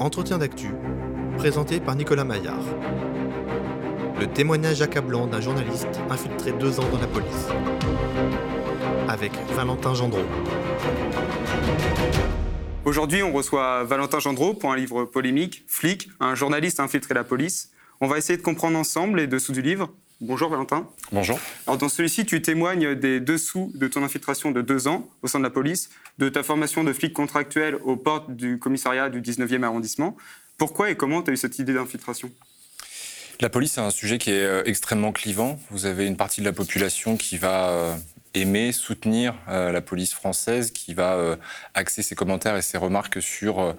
Entretien d'actu, présenté par Nicolas Maillard. Le témoignage accablant d'un journaliste infiltré deux ans dans la police. Avec Valentin Gendreau. Aujourd'hui, on reçoit Valentin Gendreau pour un livre polémique, Flic, un journaliste infiltré la police. On va essayer de comprendre ensemble les dessous du livre. Bonjour Valentin. Bonjour. Alors dans celui-ci, tu témoignes des dessous de ton infiltration de deux ans au sein de la police, de ta formation de flic contractuel aux portes du commissariat du 19e arrondissement. Pourquoi et comment tu as eu cette idée d'infiltration? La police, c'est un sujet qui est euh, extrêmement clivant. Vous avez une partie de la population qui va euh, aimer, soutenir euh, la police française, qui va axer ses commentaires et ses remarques sur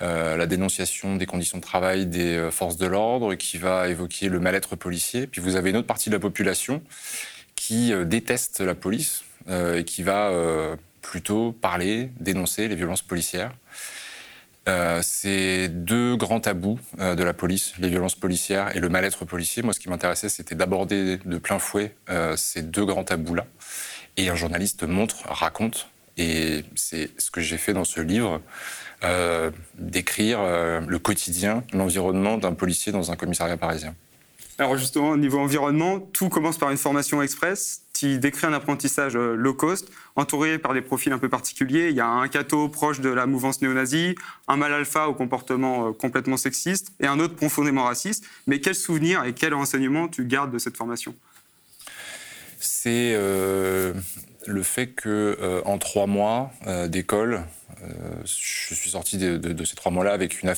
la dénonciation des conditions de travail des forces de l'ordre, qui va évoquer le mal-être policier. Puis vous avez une autre partie de la population qui déteste la police et qui va plutôt parler, dénoncer les violences policières. Euh, c'est deux grands tabous euh, de la police, les violences policières et le mal-être policier. Moi, ce qui m'intéressait, c'était d'aborder de plein fouet euh, ces deux grands tabous-là. Et un journaliste montre, raconte, et c'est ce que j'ai fait dans ce livre, d'écrire le quotidien, l'environnement d'un policier dans un commissariat parisien. Alors justement, au niveau environnement, tout commence par une formation express qui décrit un apprentissage euh, low cost, entouré par des profils un peu particuliers. Il y a un cato proche de la mouvance néo-nazie, un mal alpha au comportement euh, complètement sexiste et un autre profondément raciste. Mais quel souvenir et quel renseignement tu gardes de cette formation? C'est euh, le fait que en trois mois d'école, je suis sorti de, ces trois mois-là avec une,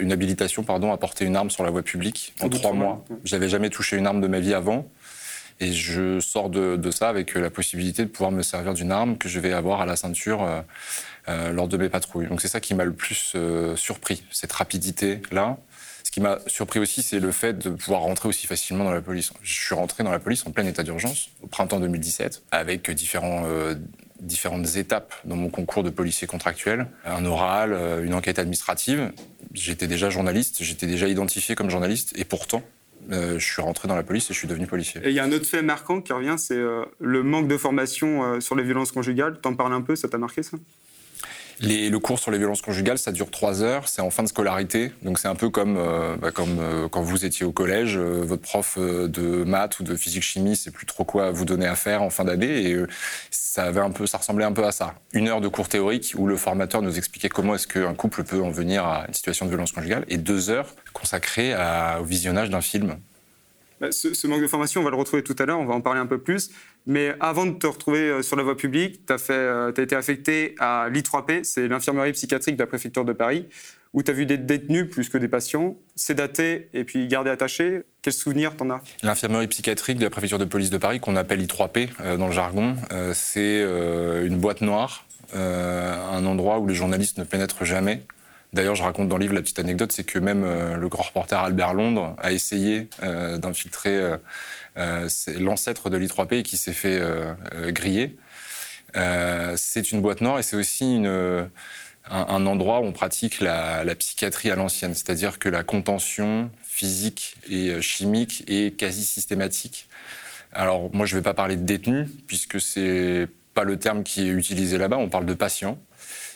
une habilitation pardon, à porter une arme sur la voie publique en trois mois. J'avais jamais touché une arme de ma vie avant. Et je sors de, ça avec la possibilité de pouvoir me servir d'une arme que je vais avoir à la ceinture euh, euh, lors de mes patrouilles. Donc c'est ça qui m'a le plus euh, surpris, cette rapidité-là. Qui m'a surpris aussi, c'est le fait de pouvoir rentrer aussi facilement dans la police. Je suis rentré dans la police en plein état d'urgence au printemps 2017, avec différents différentes étapes dans mon concours de policier contractuel, un oral, euh, une enquête administrative. J'étais déjà journaliste, j'étais déjà identifié comme journaliste, et pourtant, euh, je suis rentré dans la police et je suis devenu policier. Et il y a un autre fait marquant qui revient, c'est euh, le manque de formation sur les violences conjugales. T'en parles un peu, ça t'a marqué ça? Le cours sur les violences conjugales, ça dure trois heures, c'est en fin de scolarité, donc c'est un peu comme, euh, bah, euh, quand vous étiez au collège, euh, votre prof de maths ou de physique-chimie, c'est plus trop quoi vous donner à faire en fin d'année, et ça avait un peu, ça ressemblait un peu à ça. Une heure de cours théorique où le formateur nous expliquait comment est-ce qu'un couple peut en venir à une situation de violence conjugale, et deux heures consacrées au visionnage d'un film. Bah, ce, manque de formation, on va le retrouver tout à l'heure, on va en parler un peu plus. Mais avant de te retrouver euh, sur la voie publique, tu as, euh, été affecté à l'I3P, c'est l'infirmerie psychiatrique de la préfecture de Paris, où tu as vu des détenus plus que des patients, sédatés et puis gardés attachés. Quel souvenir t'en as? L'infirmerie psychiatrique de la préfecture de police de Paris, qu'on appelle I3P euh, dans le jargon, c'est une boîte noire, un endroit où les journalistes ne pénètrent jamais. D'ailleurs, je raconte dans le livre la petite anecdote, c'est que même le grand reporter Albert Londres a essayé d'infiltrer euh, l'ancêtre de l'I3P qui s'est fait griller. c'est une boîte noire et c'est aussi un, endroit où on pratique la, psychiatrie à l'ancienne, c'est-à-dire que la contention physique et chimique est quasi systématique. Alors moi, je ne vais pas parler de détenus puisque c'est pas le terme qui est utilisé là-bas. On parle de patients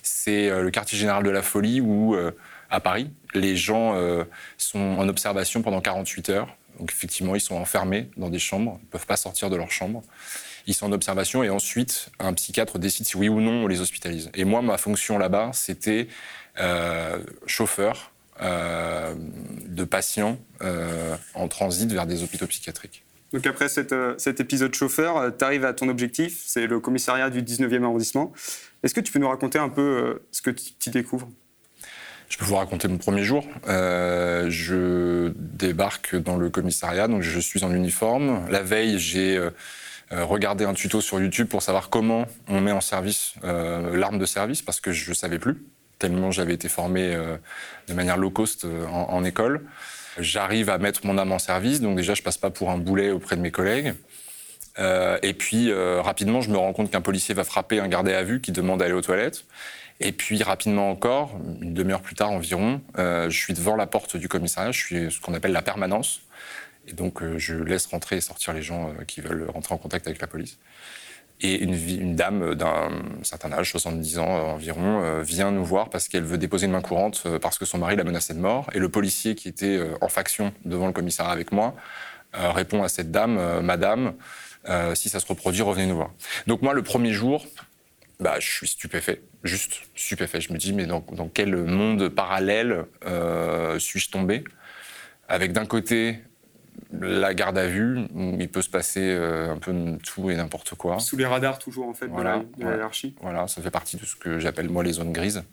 c'est euh, le quartier général de la folie où, euh, à Paris, les gens euh, sont en observation pendant 48 heures. Donc effectivement, ils sont enfermés dans des chambres, ils ne peuvent pas sortir de leur chambre. Ils sont en observation et ensuite, un psychiatre décide si oui ou non on les hospitalise. Et moi, ma fonction là-bas, c'était chauffeur de patients en transit vers des hôpitaux psychiatriques. Donc après cet épisode chauffeur, tu arrives à ton objectif, c'est le commissariat du 19e arrondissement. Est-ce que tu peux nous raconter un peu euh, ce que tu découvres? Je peux vous raconter mon premier jour. Euh, je débarque dans le commissariat, donc je suis en uniforme. La veille, j'ai euh, regardé un tuto sur YouTube pour savoir comment on met en service l'arme de service, parce que je ne savais plus, tellement j'avais été formé de manière low cost en, en école. J'arrive à mettre mon arme en service, donc déjà je passe pas pour un boulet auprès de mes collègues. Euh, et puis euh, rapidement, je me rends compte qu'un policier va frapper un gardé à vue qui demande d'aller aux toilettes. Et puis rapidement encore, une demi-heure plus tard environ, euh, je suis devant la porte du commissariat, je suis ce qu'on appelle la permanence. Et donc je laisse rentrer et sortir les gens qui veulent rentrer en contact avec la police. Et une, une dame d'un certain âge, 70 ans environ, vient nous voir parce qu'elle veut déposer une main courante parce que son mari l'a menacée de mort. Et le policier qui était en faction devant le commissariat avec moi répond à cette dame, Madame, si ça se reproduit, revenez nous voir. Donc moi, le premier jour, bah, je suis stupéfait, juste stupéfait. Je me dis, mais dans, quel monde parallèle euh, suis-je tombé? Avec d'un côté la garde à vue, où il peut se passer euh, un peu tout et n'importe quoi. Sous les radars toujours, en fait, voilà, de la hiérarchie. Voilà, ça fait partie de ce que j'appelle moi les zones grises.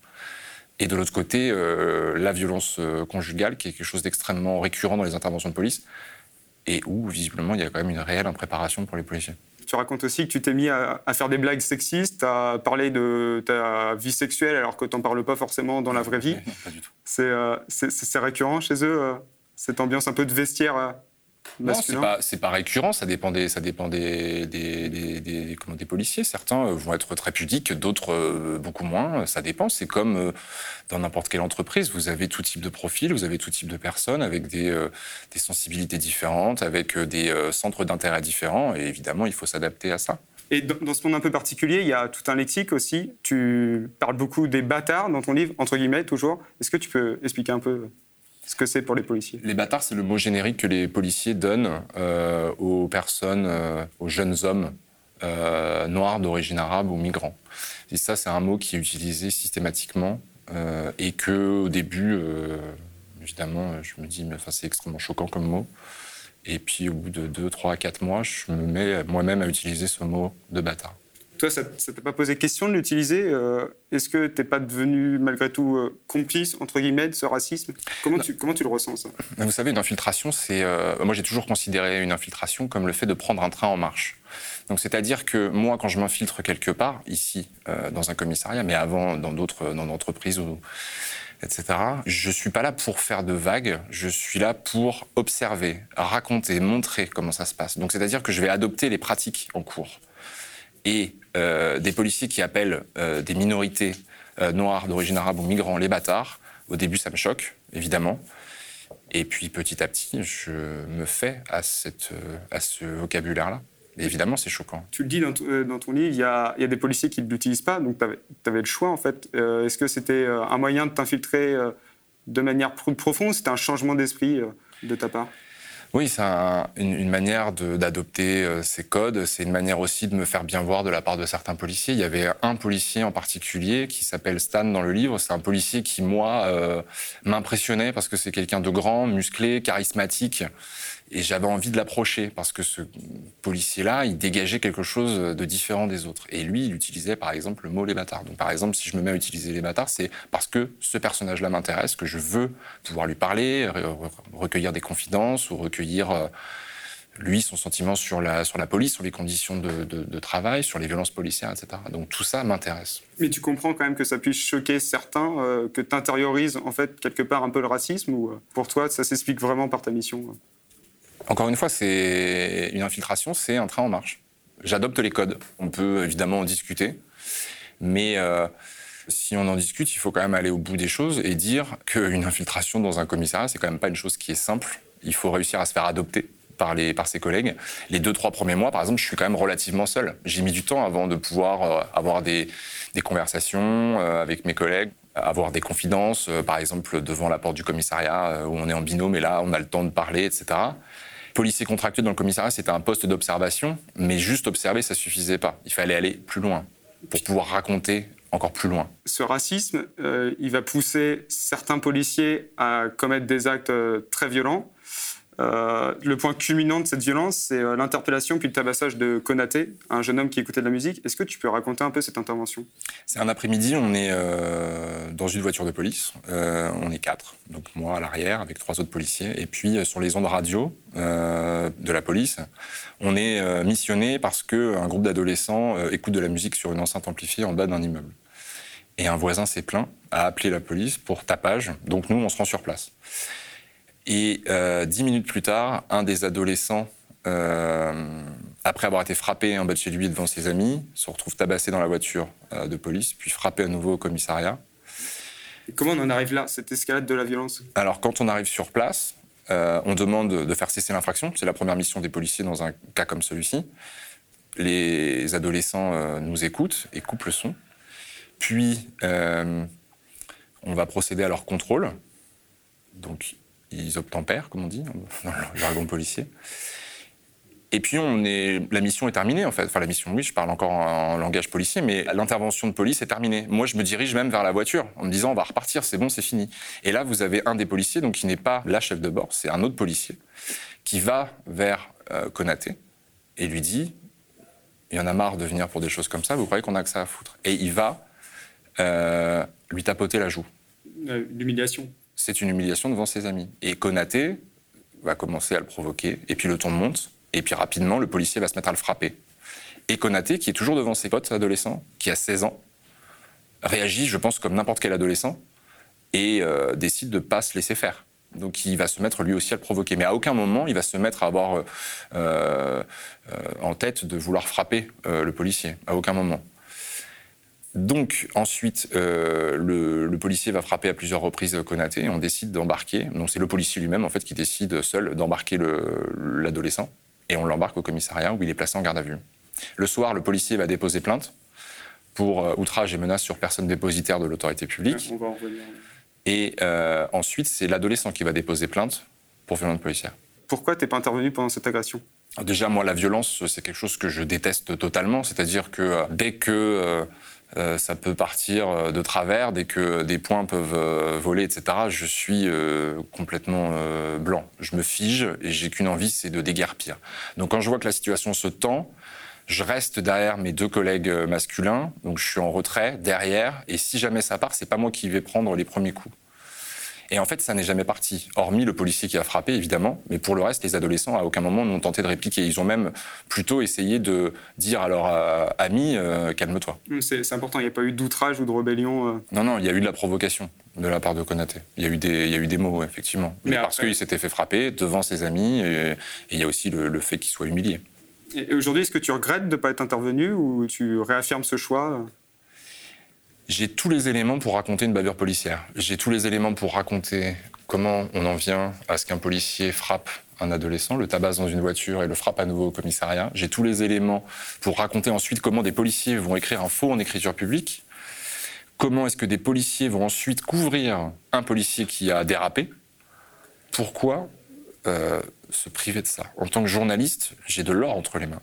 Et de l'autre côté, euh, la violence conjugale, qui est quelque chose d'extrêmement récurrent dans les interventions de police, et où, visiblement, il y a quand même une réelle impréparation pour les policiers. Tu racontes aussi que tu t'es mis à, faire des blagues sexistes, à parler de ta vie sexuelle alors que tu n'en parles pas forcément dans la vraie vie. pas du tout. Euh, c'est récurrent chez eux, euh, cette ambiance un peu de vestiaire euh, non, c'est pas, pas récurrent, ça dépend des, ça dépend des, des, des, comment, des policiers. Certains vont être très pudiques, d'autres euh, beaucoup moins, ça dépend. C'est comme euh, dans n'importe quelle entreprise, vous avez tout type de profil, vous avez tout type de personnes avec des, euh, des sensibilités différentes, avec des centres d'intérêt différents, et évidemment, il faut s'adapter à ça. Et dans, ce monde un peu particulier, il y a tout un lexique aussi. Tu parles beaucoup des bâtards dans ton livre, entre guillemets, toujours. Est-ce que tu peux expliquer un peu ce que c'est pour les policiers. Les bâtards, c'est le mot générique que les policiers donnent euh, aux personnes, euh, aux jeunes hommes euh, noirs d'origine arabe ou migrants. Et ça, c'est un mot qui est utilisé systématiquement et que au début, évidemment, je me dis, mais enfin, c'est extrêmement choquant comme mot. Et puis, au bout de 2, 3, 4 mois, je me mets moi-même à utiliser ce mot de bâtard. Toi, ça ne t'a pas posé question de l'utiliser euh, Est-ce que tu n'es pas devenu, malgré tout, euh, complice, entre guillemets, de ce racisme? Comment tu, comment tu le ressens, ça? Vous savez, une infiltration, c'est... Euh, moi, j'ai toujours considéré une infiltration comme le fait de prendre un train en marche. Donc, c'est-à-dire que moi, quand je m'infiltre quelque part, ici, dans un commissariat, mais avant, dans d'autres dans entreprises ou etc. Je suis pas là pour faire de vagues, je suis là pour observer, raconter, montrer comment ça se passe. Donc c'est-à-dire que je vais adopter les pratiques en cours et des policiers qui appellent euh, des minorités euh, noires d'origine arabe ou migrants les bâtards, au début ça me choque, évidemment. Et puis petit à petit, je me fais à, ce vocabulaire-là. Évidemment, c'est choquant. Tu le dis dans, ton livre, il y, a, il y, a, des policiers qui ne l'utilisent pas, donc tu avais, le choix en fait. Est-ce que c'était un moyen de t'infiltrer de manière profonde? C'était un changement d'esprit de ta part? Oui, c'est une, manière d'adopter euh, ces codes. C'est une manière aussi de me faire bien voir de la part de certains policiers. Il y avait un policier en particulier qui s'appelle Stan dans le livre. C'est un policier qui, moi, euh, m'impressionnait parce que c'est quelqu'un de grand, musclé, charismatique. Et j'avais envie de l'approcher parce que ce policier-là, il dégageait quelque chose de différent des autres. Et lui, il utilisait par exemple le mot les bâtards. Donc par exemple, si je me mets à utiliser les bâtards, c'est parce que ce personnage-là m'intéresse, que je veux pouvoir lui parler, recueillir des confidences ou recueillir euh, lui, son sentiment sur la, sur la police, sur les conditions de, travail, sur les violences policières, etc. Donc tout ça m'intéresse. Mais tu comprends quand même que ça puisse choquer certains, euh, que tu intériorises en fait quelque part un peu le racisme, ou euh, pour toi ça s'explique vraiment par ta mission encore une fois, c'est une infiltration, c'est un train en marche. J'adopte les codes. On peut évidemment en discuter, mais euh, si on en discute, il faut quand même aller au bout des choses et dire qu'une infiltration dans un commissariat, c'est quand même pas une chose qui est simple. Il faut réussir à se faire adopter par, les, par ses collègues. Les deux, trois premiers mois, par exemple, je suis quand même relativement seul. J'ai mis du temps avant de pouvoir euh, avoir des, des conversations euh, avec mes collègues, avoir des confidences, par exemple devant la porte du commissariat où on est en binôme et là on a le temps de parler, etc policier contractuel dans le commissariat, c'était un poste d'observation, mais juste observer, ça suffisait pas. Il fallait aller plus loin pour pouvoir raconter encore plus loin. Ce racisme, euh, il va pousser certains policiers à commettre des actes euh, très violents. Euh, le point culminant de cette violence, c'est euh, l'interpellation puis le tabassage de Konaté, un jeune homme qui écoutait de la musique. Est-ce que tu peux raconter un peu cette intervention? C'est un après-midi, on est euh, dans une voiture de police. on est quatre, donc moi à l'arrière avec trois autres policiers. Et puis sur les ondes radio de la police, on est missionné parce qu'un groupe d'adolescents écoute de la musique sur une enceinte amplifiée en bas d'un immeuble. Et un voisin s'est plaint, a appelé la police pour tapage. Donc nous, on se rend sur place. Et euh, dix minutes plus tard, un des adolescents, euh, après avoir été frappé en bas de chez lui devant ses amis, se retrouve tabassé dans la voiture euh, de police, puis frappé à nouveau au commissariat. Et comment on en arrive là, cette escalade de la violence? Alors, quand on arrive sur place, on demande de faire cesser l'infraction. C'est la première mission des policiers dans un cas comme celui-ci. Les adolescents nous écoutent et coupent le son. Puis, on va procéder à leur contrôle. Donc, ils obtempèrent, comme on dit, dans le jargon policier. Et puis, on est, la mission est terminée, en fait. Enfin, la mission, oui, je parle encore en, langage policier, mais l'intervention de police est terminée. Moi, je me dirige même vers la voiture en me disant, on va repartir, c'est bon, c'est fini. Et là, vous avez un des policiers, donc qui n'est pas la chef de bord, c'est un autre policier, qui va vers euh, Konaté et lui dit, il y en a marre de venir pour des choses comme ça, vous croyez qu'on a que ça à foutre? Et il va euh, lui tapoter la joue. Euh, l'humiliation. C'est une humiliation devant ses amis. Et Konaté va commencer à le provoquer, et puis le ton monte, et puis rapidement, le policier va se mettre à le frapper. Et Konaté, qui est toujours devant ses potes adolescents, qui a 16 ans, réagit, je pense, comme n'importe quel adolescent, et euh, décide de ne pas se laisser faire. Donc il va se mettre lui aussi à le provoquer. Mais à aucun moment, il va se mettre à avoir en tête de vouloir frapper le policier. À aucun moment. Donc ensuite, euh, le, policier va frapper à plusieurs reprises Konaté et on décide d'embarquer. Donc c'est le policier lui-même en fait qui décide seul d'embarquer l'adolescent et on l'embarque au commissariat où il est placé en garde à vue. Le soir, le policier va déposer plainte pour euh, outrage et menace sur personne dépositaire de l'autorité publique. Et euh, ensuite, c'est l'adolescent qui va déposer plainte pour violence policière. Pourquoi t'es pas intervenu pendant cette agression? Déjà, moi, la violence, c'est quelque chose que je déteste totalement. C'est-à-dire que dès que euh, ça peut partir euh, de travers dès que des points peuvent euh, voler, etc. Je suis complètement blanc. Je me fige et j'ai qu'une envie, c'est de déguerpir. Donc quand je vois que la situation se tend, je reste derrière mes deux collègues masculins, donc je suis en retrait derrière, et si jamais ça part, c'est pas moi qui vais prendre les premiers coups. Et en fait, ça n'est jamais parti, hormis le policier qui a frappé, évidemment. Mais pour le reste, les adolescents, à aucun moment, n'ont tenté de répliquer. Ils ont même plutôt essayé de dire à leur euh, ami euh, calme-toi. C'est important, il n'y a pas eu d'outrage ou de rébellion euh. Non, non, il y a eu de la provocation de la part de Konaté. Il y a eu des, il y a eu des mots, effectivement. Mais, parce qu'il s'était fait frapper devant ses amis, et, il y a aussi le, fait qu'il soit humilié. Et aujourd'hui, est-ce que tu regrettes de ne pas être intervenu ou tu réaffirmes ce choix j'ai tous les éléments pour raconter une bavure policière. J'ai tous les éléments pour raconter comment on en vient à ce qu'un policier frappe un adolescent, le tabasse dans une voiture et le frappe à nouveau au commissariat. J'ai tous les éléments pour raconter ensuite comment des policiers vont écrire un faux en écriture publique. Comment est-ce que des policiers vont ensuite couvrir un policier qui a dérapé? Pourquoi euh, se priver de ça? En tant que journaliste, j'ai de l'or entre les mains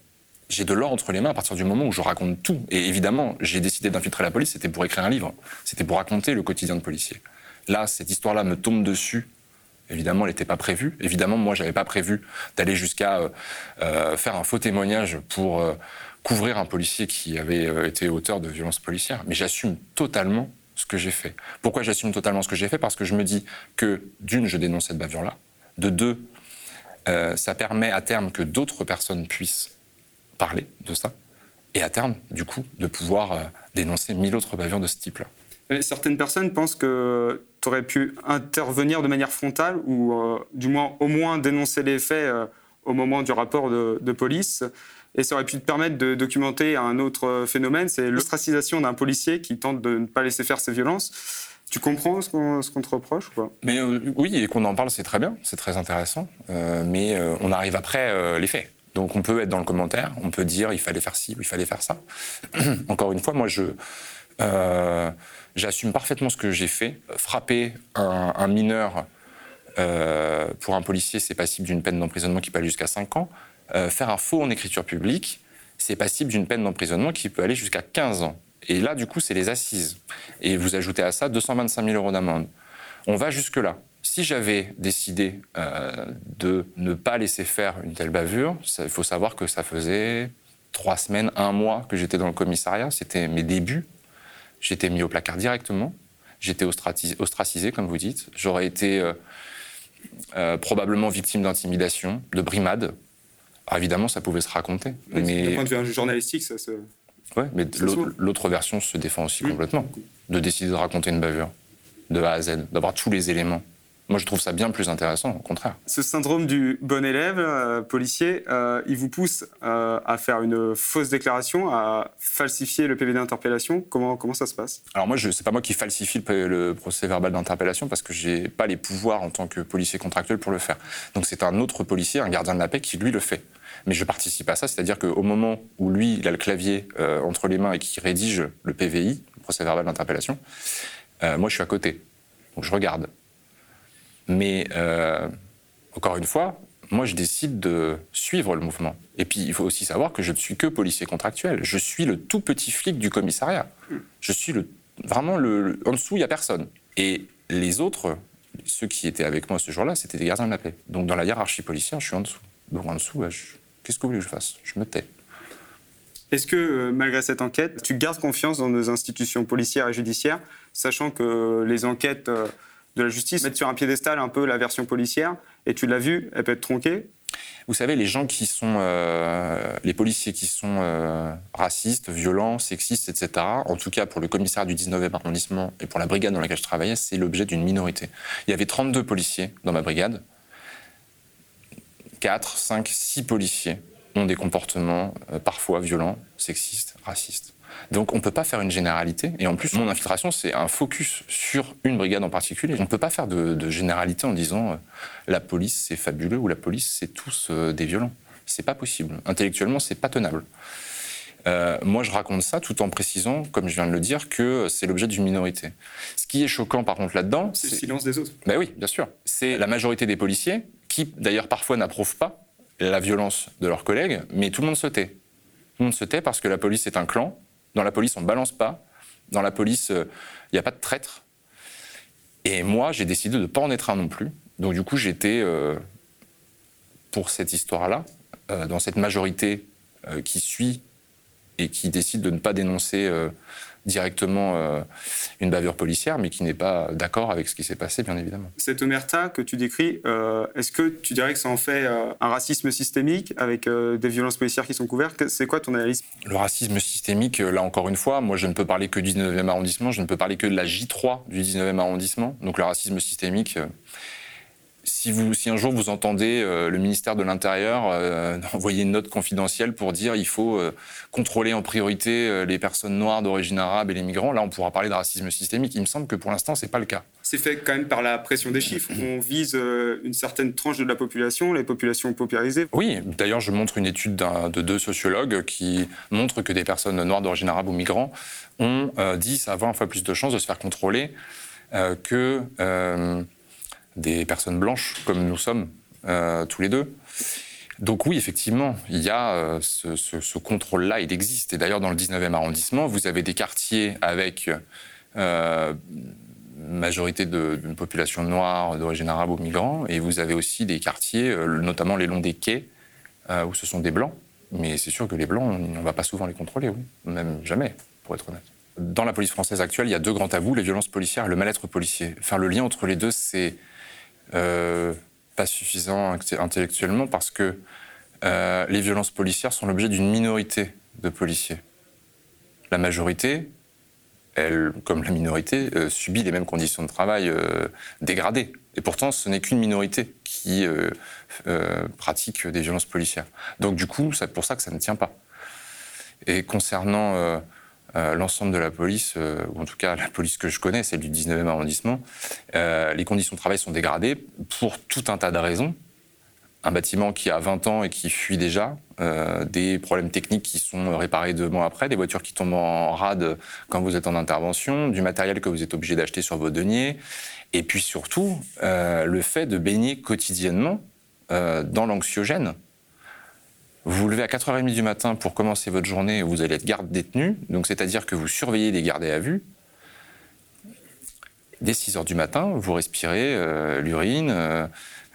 j'ai de l'or entre les mains à partir du moment où je raconte tout. Et évidemment, j'ai décidé d'infiltrer la police, c'était pour écrire un livre, c'était pour raconter le quotidien de policier. Là, cette histoire-là me tombe dessus. Évidemment, elle n'était pas prévue. Évidemment, moi, j'avais pas prévu d'aller jusqu'à euh, euh, faire un faux témoignage pour euh, couvrir un policier qui avait été auteur de violences policières. Mais j'assume totalement ce que j'ai fait. Pourquoi j'assume totalement ce que j'ai fait? Parce que je me dis que, d'une, je dénonce cette bavure-là. De deux, ça permet à terme que d'autres personnes puissent parler de ça, et à terme, du coup, de pouvoir euh, dénoncer mille autres bavures de ce type-là. Certaines personnes pensent que tu aurais pu intervenir de manière frontale ou euh, du moins au moins dénoncer les faits euh, au moment du rapport de, police. Et ça aurait pu te permettre de documenter un autre phénomène, c'est l'ostracisation d'un policier qui tente de ne pas laisser faire ses violences. Tu comprends ce qu'on te reproche ou pas? Mais, Oui, et qu'on en parle, c'est très bien, c'est très intéressant. mais on arrive après les faits. Donc on peut être dans le commentaire, on peut dire il fallait faire ci ou il fallait faire ça. Encore une fois, moi je euh, j'assume parfaitement ce que j'ai fait. Frapper un, mineur euh, pour un policier, c'est passible d'une peine d'emprisonnement qui peut aller jusqu'à 5 ans. Euh, faire un faux en écriture publique, c'est passible d'une peine d'emprisonnement qui peut aller jusqu'à 15 ans. Et là, du coup, c'est les assises. Et vous ajoutez à ça 225 000 euros d'amende. On va jusque-là si j'avais décidé euh, de ne pas laisser faire une telle bavure, il faut savoir que ça faisait trois semaines, un mois que j'étais dans le commissariat. C'était mes débuts. J'étais mis au placard directement. J'étais ostracisé, comme vous dites. J'aurais été euh, euh, probablement victime d'intimidation, de brimade. évidemment, ça pouvait se raconter. mais... Du point de vue journalistique, ça se. Oui, mais l'autre version se défend aussi complètement. De décider de raconter une bavure, de A à Z, d'avoir tous les éléments Moi, je trouve ça bien plus intéressant, au contraire. Ce syndrome du bon élève euh, policier, euh, il vous pousse euh, à faire une fausse déclaration, à falsifier le PV d'interpellation. Comment, comment ça se passe? Alors moi, ce n'est pas moi qui falsifie le, le procès verbal d'interpellation parce que je n'ai pas les pouvoirs en tant que policier contractuel pour le faire. Donc c'est un autre policier, un gardien de la paix, qui lui le fait. Mais je participe à ça, c'est-à-dire qu'au moment où lui, il a le clavier entre les mains et qui rédige le PVI, le procès verbal d'interpellation, moi, je suis à côté. Donc je regarde. Mais euh, encore une fois, moi, je décide de suivre le mouvement. Et puis, il faut aussi savoir que je ne suis que policier contractuel. Je suis le tout petit flic du commissariat. Je suis le, vraiment le, En dessous, il n'y a personne. Et les autres, ceux qui étaient avec moi ce jour-là, c'était des gardiens de la paix. Donc, dans la hiérarchie policière, je suis en dessous. Donc, en dessous, qu'est-ce que vous voulez que je fasse? Je me tais. Est-ce que, euh, malgré cette enquête, tu gardes confiance dans nos institutions policières et judiciaires, sachant que les enquêtes euh, de la justice mettent sur un piédestal un peu la version policière, et tu l'as vu, elle peut être tronquée vous savez, les gens qui sont, euh, les policiers qui sont racistes, violents, sexistes, etc., en tout cas pour le commissariat du 19e arrondissement et pour la brigade dans laquelle je travaillais, c'est l'objet d'une minorité. Il y avait 32 policiers dans ma brigade, 4, 5, 6 policiers ont des comportements euh, parfois violents, sexistes, racistes. Donc on ne peut pas faire une généralité. Et en plus, mon infiltration, c'est un focus sur une brigade en particulier. On ne peut pas faire de, généralité en disant euh, la police, c'est fabuleux ou la police, c'est tous euh, des violents. C'est pas possible. Intellectuellement, c'est pas tenable. moi, je raconte ça tout en précisant, comme je viens de le dire, que c'est l'objet d'une minorité. Ce qui est choquant, par contre, là-dedans, c'est le silence des autres. Ben oui, bien sûr. C'est la majorité des policiers qui, d'ailleurs, parfois n'approuvent pas la violence de leurs collègues, mais tout le monde se tait. Tout le monde se tait parce que la police est un clan. Dans la police, on ne balance pas. Dans la police, il euh, n'y a pas de traître. Et moi, j'ai décidé de ne pas en être un non plus. Donc du coup, j'étais, euh, pour cette histoire-là, euh, dans cette majorité qui suit et qui décide de ne pas dénoncer directement euh, une bavure policière, mais qui n'est pas d'accord avec ce qui s'est passé, bien évidemment. Cette omerta que tu décris, euh, est-ce que tu dirais que ça en fait euh, un racisme systémique avec des violences policières qui sont couvertes? C'est quoi ton analyse? Le racisme systémique, là encore une fois, moi je ne peux parler que du 19e arrondissement, je ne peux parler que de la J3 du 19e arrondissement. Donc le racisme systémique, si, vous, si un jour vous entendez euh, le ministère de l'Intérieur euh, envoyer une note confidentielle pour dire il faut euh, contrôler en priorité les personnes noires d'origine arabe et les migrants, là on pourra parler de racisme systémique. Il me semble que pour l'instant c'est pas le cas. C'est fait quand même par la pression des chiffres. On vise une certaine tranche de la population, les populations paupérisées. Oui, d'ailleurs je montre une étude de deux sociologues qui montrent que des personnes noires d'origine arabe ou migrants ont 10 à 20 fois plus de chances de se faire contrôler que des personnes blanches, comme nous sommes euh, tous les deux. Donc oui, effectivement, il y a euh, ce, contrôle-là, il existe. Et d'ailleurs, dans le 19e arrondissement, vous avez des quartiers avec euh, majorité d'une population noire d'origine arabe ou migrants, et vous avez aussi des quartiers, notamment les longs des quais, où ce sont des blancs. Mais c'est sûr que les blancs, on ne va pas souvent les contrôler, oui. même jamais, pour être honnête. Dans la police française actuelle, il y a deux grands tabous, les violences policières et le mal-être policier. Faire le lien entre les deux, c'est euh, pas suffisant intellectuellement parce que euh, les violences policières sont l'objet d'une minorité de policiers. La majorité, elle, comme la minorité, euh, subit les mêmes conditions de travail dégradées. Et pourtant, ce n'est qu'une minorité qui pratique des violences policières. Donc du coup, c'est pour ça que ça ne tient pas. Et concernant euh, l'ensemble de la police, euh, ou en tout cas la police que je connais, celle du 19e arrondissement, euh, les conditions de travail sont dégradées pour tout un tas de raisons. Un bâtiment qui a 20 ans et qui fuit déjà, des problèmes techniques qui sont réparés deux mois après, des voitures qui tombent en rade quand vous êtes en intervention, du matériel que vous êtes obligé d'acheter sur vos deniers, et puis surtout le fait de baigner quotidiennement dans l'anxiogène vous vous levez à 4h30 du matin pour commencer votre journée, vous allez être garde détenu, donc c'est-à-dire que vous surveillez les gardés à vue. Dès 6h du matin, vous respirez euh, l'urine, euh,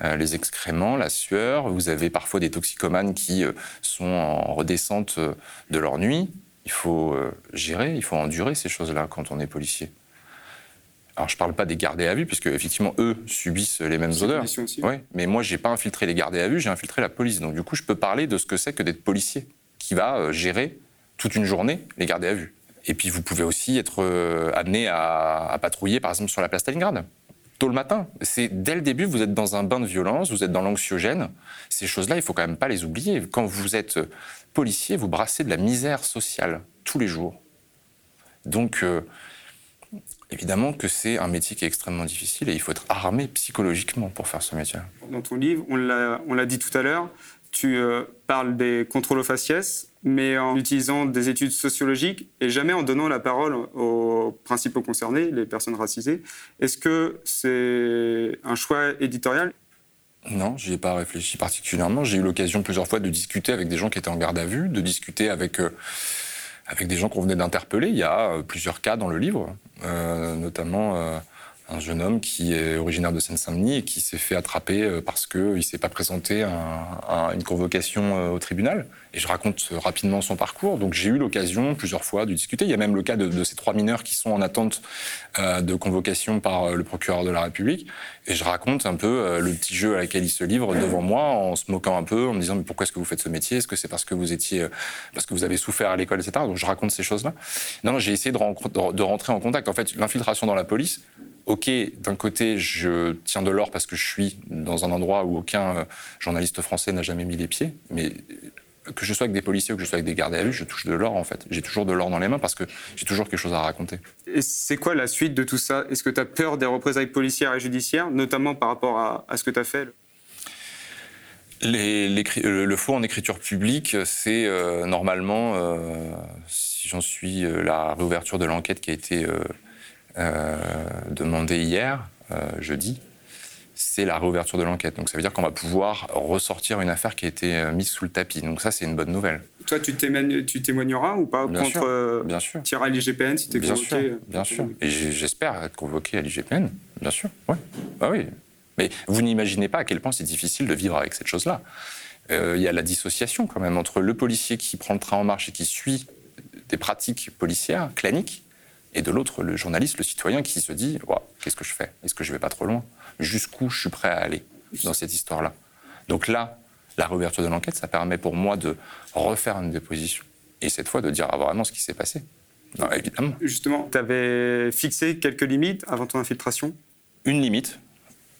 euh, les excréments, la sueur. Vous avez parfois des toxicomanes qui sont en redescente de leur nuit. Il faut gérer, il faut endurer ces choses-là quand on est policier. Alors, je ne parle pas des gardés à vue, puisque effectivement, eux subissent les mêmes odeurs. Oui, mais moi, je n'ai pas infiltré les gardés à vue, j'ai infiltré la police. Donc, du coup, je peux parler de ce que c'est que d'être policier, qui va euh, gérer toute une journée les gardés à vue. Et puis, vous pouvez aussi être euh, amené à, patrouiller, par exemple, sur la place Stalingrad. tôt le matin. C'est dès le début, vous êtes dans un bain de violence, vous êtes dans l'anxiogène. Ces choses-là, il faut quand même pas les oublier. Quand vous êtes policier, vous brassez de la misère sociale tous les jours. Donc, euh, évidemment que c'est un métier qui est extrêmement difficile et il faut être armé psychologiquement pour faire ce métier. Dans ton livre, on l'a dit tout à l'heure, tu euh, parles des contrôles aux faciès, mais en utilisant des études sociologiques et jamais en donnant la parole aux principaux concernés, les personnes racisées. Est-ce que c'est un choix éditorial? Non, j'y ai pas réfléchi particulièrement. J'ai eu l'occasion plusieurs fois de discuter avec des gens qui étaient en garde à vue, de discuter avec, euh, avec des gens qu'on venait d'interpeller. Il y a euh, plusieurs cas dans le livre, notamment un jeune homme qui est originaire de Seine-Saint-Denis et qui s'est fait attraper euh, parce qu'il ne s'est pas présenté à, une convocation euh, au tribunal. Et je raconte rapidement son parcours. Donc j'ai eu l'occasion plusieurs fois de discuter. Il y a même le cas de, ces trois mineurs qui sont en attente euh, de convocation par le procureur de la République. Et je raconte un peu le petit jeu à laquelle il se livre devant moi en se moquant un peu, en me disant mais pourquoi est-ce que vous faites ce métier? Est-ce que c'est parce que vous étiez, parce que vous avez souffert à l'école, etc. Donc je raconte ces choses-là. Non, non j'ai essayé de rentrer en contact. En fait, l'infiltration dans la police, ok, d'un côté, je tiens de l'or parce que je suis dans un endroit où aucun euh, journaliste français n'a jamais mis les pieds, mais que je sois avec des policiers ou que je sois avec des gardes à vue, je touche de l'or en fait. J'ai toujours de l'or dans les mains parce que j'ai toujours quelque chose à raconter. Et c'est quoi la suite de tout ça? Est-ce que tu as peur des représailles policières et judiciaires, notamment par rapport à, ce que tu as fait le faux en écriture publique, c'est euh, normalement, euh, si j'en suis la réouverture de l'enquête qui a été euh, demandé hier, euh, jeudi, c'est la réouverture de l'enquête. Donc ça veut dire qu'on va pouvoir ressortir une affaire qui a été euh, mise sous le tapis. Donc ça, c'est une bonne nouvelle. Toi, tu, tu témoigneras ou pas bien contre sûr, bien sûr. à l'IGPN si tu es bien Sûr, bien sûr. Et j'espère être convoqué à l'IGPN, bien sûr. Ouais. Bah oui. Mais vous n'imaginez pas à quel point c'est difficile de vivre avec cette chose-là. Il y a la dissociation quand même entre le policier qui prend le train en marche et qui suit des pratiques policières claniques et de l'autre, le journaliste, le citoyen qui se dit Qu'est-ce que je fais? Est-ce que je vais pas trop loin? Jusqu'où je suis prêt à aller dans cette histoire-là? Donc là, la réouverture de l'enquête, ça permet pour moi de refaire une déposition et cette fois de dire ah, vraiment ce qui s'est passé. évidemment. Justement, tu avais fixé quelques limites avant ton infiltration? Une limite,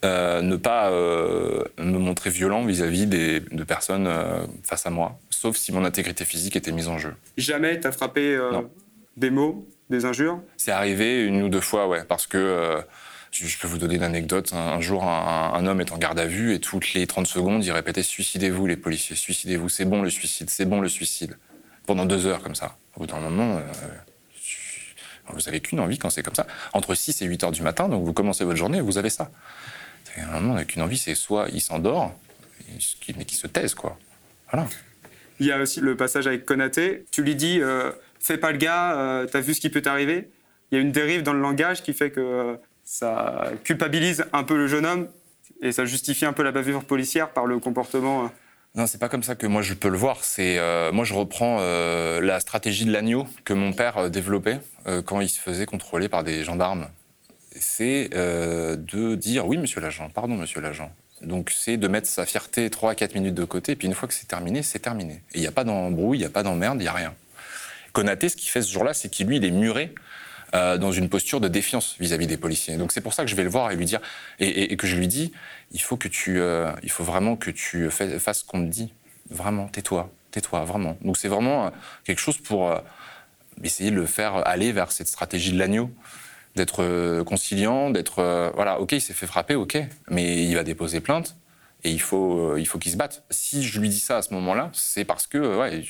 euh, ne pas euh, me montrer violent vis-à-vis de personnes euh, face à moi, sauf si mon intégrité physique était mise en jeu. Jamais t'as frappé des mots? Des injures? C'est arrivé une ou deux fois, ouais, parce que euh, je peux vous donner une anecdote. Un, jour, un, homme est en garde à vue et toutes les 30 secondes, il répétait Suicidez-vous, les policiers, suicidez-vous, c'est bon le suicide, c'est bon le suicide. Pendant deux heures, comme ça. Au bout d'un moment, euh, vous n'avez qu'une envie quand c'est comme ça. Entre 6 et 8 heures du matin, donc vous commencez votre journée, vous avez ça. À un moment, on n'a qu'une envie, c'est soit il s'endort, mais qu'il se taise, quoi. Voilà. Il y a aussi le passage avec Konaté. Tu lui dis. Euh, fais pas le gars, euh, t'as vu ce qui peut t'arriver. Il y a une dérive dans le langage qui fait que euh, ça culpabilise un peu le jeune homme et ça justifie un peu la bavure policière par le comportement. Euh. Non, c'est pas comme ça que moi je peux le voir. C'est moi je reprends la stratégie de l'agneau que mon père développait quand il se faisait contrôler par des gendarmes. C'est de dire oui, monsieur l'agent, pardon, monsieur l'agent. Donc c'est de mettre sa fierté 3 à 4 minutes de côté, et puis une fois que c'est terminé, c'est terminé. il n'y a pas d'embrouille, il n'y a pas d'emmerde, il n'y a rien. Konaté, ce qu'il fait ce jour-là, c'est qu'il lui, il est muré euh, dans une posture de défiance vis-à-vis des policiers. Donc c'est pour ça que je vais le voir et lui dire et, que je lui dis il faut que tu, euh, il faut vraiment que tu fasses ce qu'on te dit. Vraiment, tais-toi, tais-toi, vraiment. Donc c'est vraiment euh, quelque chose pour essayer de le faire aller vers cette stratégie de l'agneau, d'être conciliant, d'être voilà, ok, il s'est fait frapper, ok, mais il va déposer plainte et il faut, il faut qu'il se batte. Si je lui dis ça à ce moment-là, c'est parce que ouais,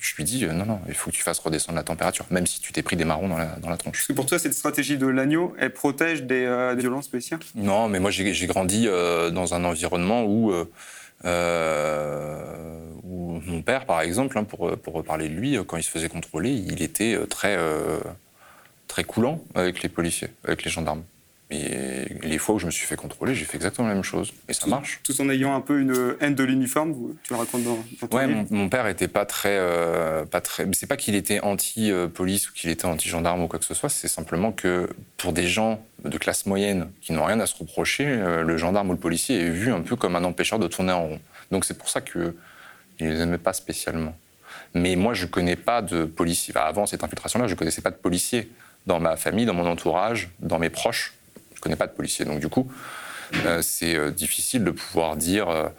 je lui dis euh, non, non, il faut que tu fasses redescendre la température, même si tu t'es pris des marrons dans la, dans la tronche. Parce que pour toi, cette stratégie de l'agneau, elle protège des, euh, violences policières Non, mais moi j'ai grandi euh, dans un environnement où, où mon père, par exemple, hein, pour, pour reparler de lui, quand il se faisait contrôler, il était très, très coulant avec les policiers, avec les gendarmes. Et les fois où je me suis fait contrôler, j'ai fait exactement la même chose. Et ça marche. Tout en ayant un peu une haine de l'uniforme, tu le racontes dans, dans ton Ouais, mon, père était pas très. Euh, pas très c'est pas qu'il était anti-police ou qu'il était anti-gendarme ou quoi que ce soit, c'est simplement que pour des gens de classe moyenne qui n'ont rien à se reprocher, euh, le gendarme ou le policier est vu un peu comme un empêcheur de tourner en rond. Donc c'est pour ça qu'il ne les aimait pas spécialement. Mais moi, je connais pas de policier. avant cette infiltration-là, je connaissais pas de policier dans ma famille, dans mon entourage, dans mes proches Je connais pas de policier. Donc du coup, c'est difficile de pouvoir dire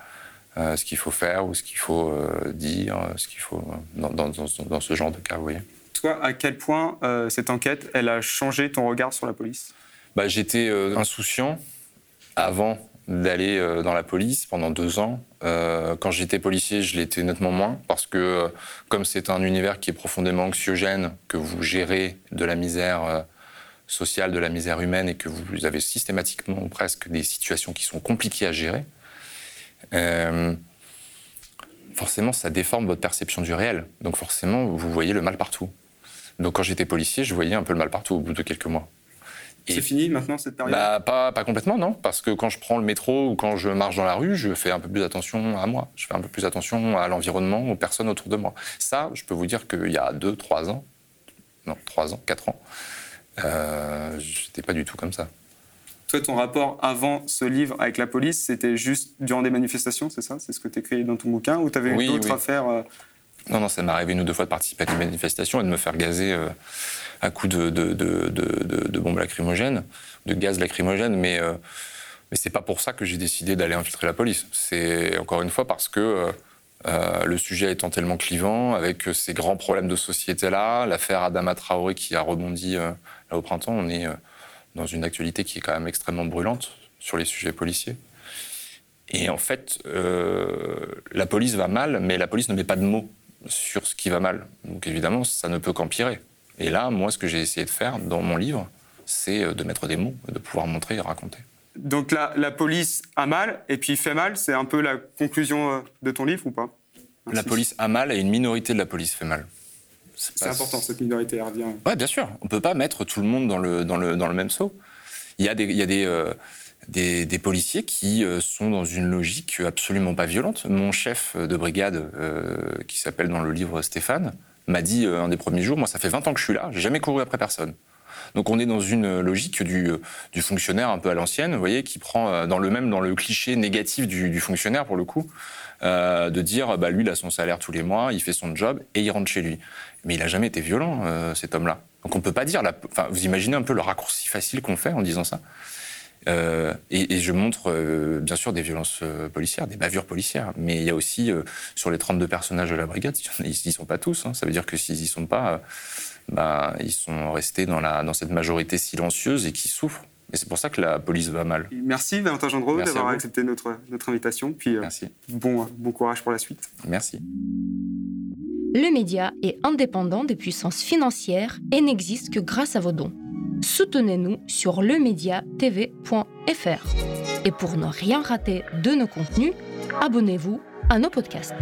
ce qu'il faut faire ou ce qu'il faut dire, ce qu'il faut dans, dans, dans, ce genre de cas, vous voyez. Toi, à quel point cette enquête, elle a changé ton regard sur la police? Bah, J'étais insouciant avant d'aller euh, dans la police pendant deux ans. Euh, quand j'étais policier, je l'étais nettement moins parce que euh, comme c'est un univers qui est profondément anxiogène, que vous gérez de la misère sociale, de la misère humaine et que vous avez systématiquement presque des situations qui sont compliquées à gérer, forcément ça déforme votre perception du réel. Donc forcément vous voyez le mal partout. Donc quand j'étais policier, je voyais un peu le mal partout au bout de quelques mois. C'est fini maintenant cette période? Bah, pas, pas complètement, non. Parce que quand je prends le métro ou quand je marche dans la rue, je fais un peu plus attention à moi. Je fais un peu plus attention à l'environnement, aux personnes autour de moi. Ça, je peux vous dire qu'il y a 2, 3 ans, non, 3 ans, 4 ans, euh, j'étais pas du tout comme ça. Toi, ton rapport avant ce livre avec la police, c'était juste durant des manifestations, c'est ça? C'est ce que tu écris dans ton bouquin Ou tu avais oui, d'autres affaires euh? Non, non, ça m'est arrivé une ou deux fois de participer à des manifestations et de me faire gazer. Euh, à coup de, de, de, bombes lacrymogènes, de gaz lacrymogène, mais, euh, mais c'est pas pour ça que j'ai décidé d'aller infiltrer la police. C'est encore une fois parce que euh, le sujet étant tellement clivant, avec ces grands problèmes de société-là, l'affaire Adama Traoré qui a rebondi là au printemps, on est dans une actualité qui est quand même extrêmement brûlante sur les sujets policiers. Et en fait, la police va mal, mais la police ne met pas de mots sur ce qui va mal. Donc évidemment, ça ne peut qu'empirer. Et là, moi, ce que j'ai essayé de faire dans mon livre, c'est euh, de mettre des mots, de pouvoir montrer et raconter. Donc la, la police a mal et puis fait mal, c'est un peu la conclusion euh, de ton livre ou pas? La police a mal et une minorité de la police fait mal. C'est important cette minorité, elle revient. Oui, bien sûr. On ne peut pas mettre tout le monde dans le, dans le, dans le même seau. Il y a des, il y a des, euh, des, des, policiers qui sont dans une logique absolument pas violente. Mon chef de brigade, qui s'appelle dans le livre Stéphane, m'a dit euh, un des premiers jours, moi ça fait 20 ans que je suis là, j'ai jamais couru après personne. Donc on est dans une logique du, fonctionnaire un peu à l'ancienne, vous voyez, qui prend euh, dans le même dans le cliché négatif du, fonctionnaire pour le coup, euh, de dire bah lui il a son salaire tous les mois, il fait son job et il rentre chez lui. Mais il a jamais été violent euh, cet homme-là. Donc on peut pas dire, enfin vous imaginez un peu le raccourci facile qu'on fait en disant ça. Et, je montre bien sûr des violences policières, des bavures policières, mais il y a aussi sur les 32 personnages de la brigade, ils n'y sont pas tous. Hein. Ça veut dire que s'ils n'y sont pas, bah, ils sont restés dans, la, dans cette majorité silencieuse et qui souffrent. Et c'est pour ça que la police va mal. Merci Valentin Gendreau d'avoir accepté notre, notre invitation. Puis Merci. Bon, bon courage pour la suite. Merci. Le média est indépendant des puissances financières et n'existe que grâce à vos dons soutenez-nous sur lemediatv.fr. Et pour ne rien rater de nos contenus, abonnez-vous à nos podcasts.